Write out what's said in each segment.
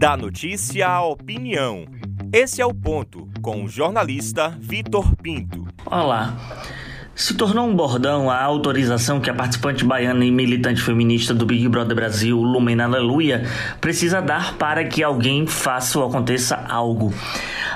Da notícia à opinião. Esse é o ponto com o jornalista Vitor Pinto. Olá. Se tornou um bordão a autorização que a participante baiana e militante feminista do Big Brother Brasil, Lumena Aleluia, precisa dar para que alguém faça ou aconteça algo.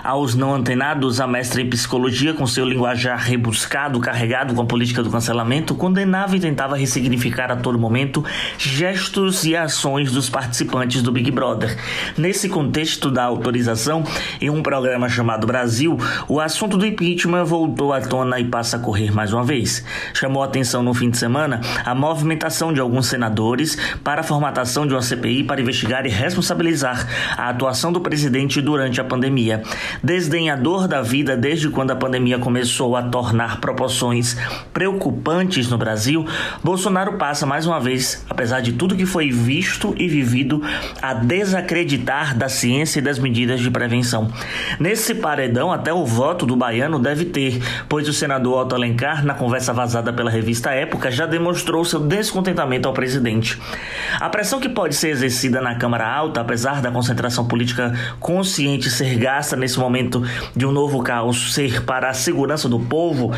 Aos não antenados, a mestra em psicologia, com seu linguajar rebuscado, carregado com a política do cancelamento, condenava e tentava ressignificar a todo momento gestos e ações dos participantes do Big Brother. Nesse contexto da autorização, em um programa chamado Brasil, o assunto do impeachment voltou à tona e passa a correr mais uma vez. Chamou atenção no fim de semana a movimentação de alguns senadores para a formatação de uma CPI para investigar e responsabilizar a atuação do presidente durante a pandemia desdenhador da vida desde quando a pandemia começou a tornar proporções preocupantes no Brasil, Bolsonaro passa mais uma vez, apesar de tudo que foi visto e vivido, a desacreditar da ciência e das medidas de prevenção. Nesse paredão, até o voto do baiano deve ter, pois o senador Otto Alencar, na conversa vazada pela revista Época, já demonstrou seu descontentamento ao presidente. A pressão que pode ser exercida na Câmara Alta, apesar da concentração política consciente ser gasta nesse momento de um novo caos ser para a segurança do povo,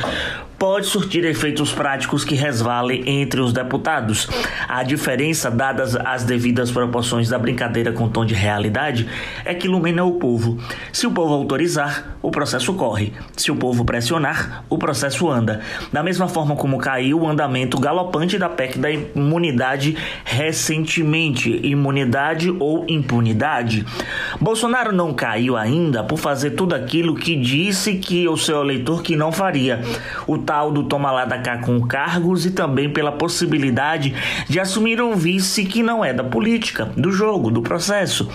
pode surtir efeitos práticos que resvalem entre os deputados. A diferença, dadas as devidas proporções da brincadeira com tom de realidade, é que ilumina o povo. Se o povo autorizar, o processo corre. Se o povo pressionar, o processo anda. Da mesma forma como caiu o andamento galopante da PEC da imunidade recentemente, imunidade ou impunidade. Bolsonaro não caiu ainda por fazer tudo aquilo que disse que o seu eleitor que não faria. O tal do toma lá da cá com cargos e também pela possibilidade de assumir um vice que não é da política, do jogo, do processo.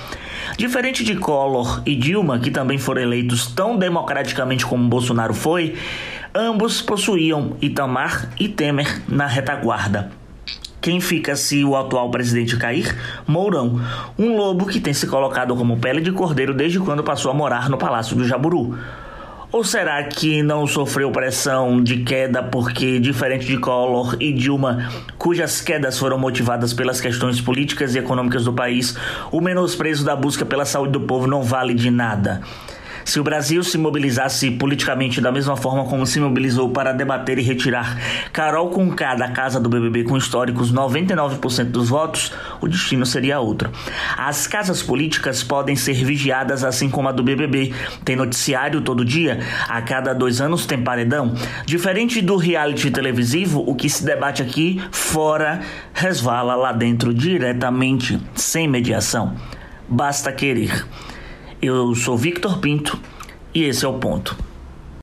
Diferente de Collor e Dilma, que também foram eleitos tão democraticamente como Bolsonaro foi, ambos possuíam Itamar e Temer na retaguarda. Quem fica se o atual presidente cair? Mourão, um lobo que tem se colocado como pele de cordeiro desde quando passou a morar no Palácio do Jaburu. Ou será que não sofreu pressão de queda porque, diferente de Collor e Dilma, cujas quedas foram motivadas pelas questões políticas e econômicas do país, o menosprezo da busca pela saúde do povo não vale de nada? Se o Brasil se mobilizasse politicamente da mesma forma como se mobilizou para debater e retirar Carol Conká da casa do BBB com históricos 99% dos votos, o destino seria outro. As casas políticas podem ser vigiadas assim como a do BBB. Tem noticiário todo dia, a cada dois anos tem paredão. Diferente do reality televisivo, o que se debate aqui fora resvala lá dentro diretamente, sem mediação. Basta querer. Eu sou Victor Pinto e esse é o ponto.